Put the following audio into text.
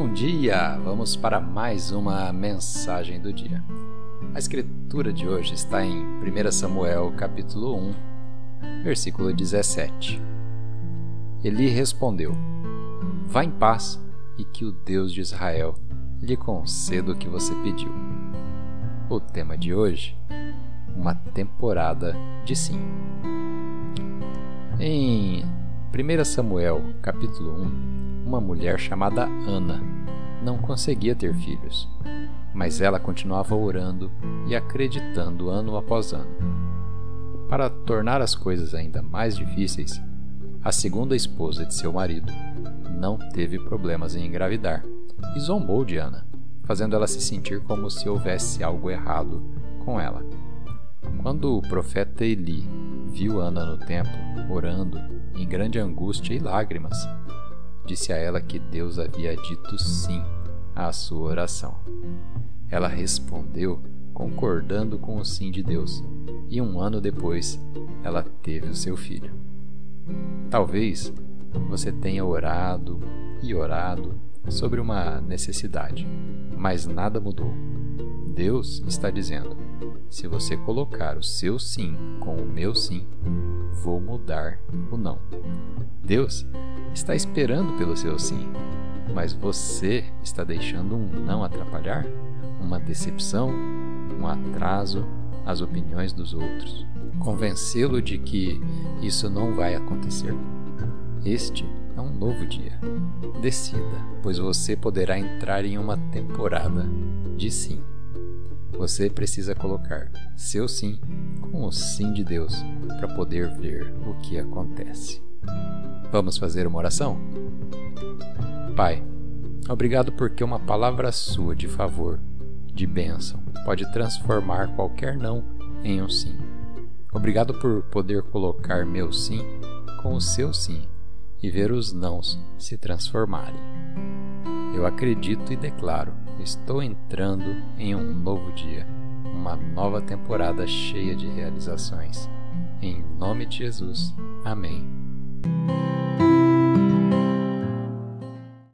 Bom dia! Vamos para mais uma mensagem do dia. A escritura de hoje está em 1 Samuel, capítulo 1, versículo 17. Eli respondeu: Vá em paz e que o Deus de Israel lhe conceda o que você pediu. O tema de hoje: uma temporada de sim. Em 1 Samuel, capítulo 1, uma mulher chamada Ana não conseguia ter filhos, mas ela continuava orando e acreditando ano após ano. Para tornar as coisas ainda mais difíceis, a segunda esposa de seu marido não teve problemas em engravidar e zombou de Ana, fazendo ela se sentir como se houvesse algo errado com ela. Quando o profeta Eli viu Ana no templo, orando, em grande angústia e lágrimas, disse a ela que Deus havia dito sim à sua oração. Ela respondeu concordando com o sim de Deus, e um ano depois ela teve o seu filho. Talvez você tenha orado e orado sobre uma necessidade, mas nada mudou. Deus está dizendo: se você colocar o seu sim com o meu sim, vou mudar o não. Deus está esperando pelo seu sim, mas você está deixando um não atrapalhar? Uma decepção, um atraso, as opiniões dos outros, convencê-lo de que isso não vai acontecer? Este é um novo dia. Decida, pois você poderá entrar em uma temporada de sim. Você precisa colocar seu sim com o sim de Deus para poder ver o que acontece. Vamos fazer uma oração? Pai, obrigado porque uma palavra sua de favor, de bênção, pode transformar qualquer não em um sim. Obrigado por poder colocar meu sim com o seu sim e ver os nãos se transformarem. Eu acredito e declaro: estou entrando em um novo dia, uma nova temporada cheia de realizações. Em nome de Jesus. Amém.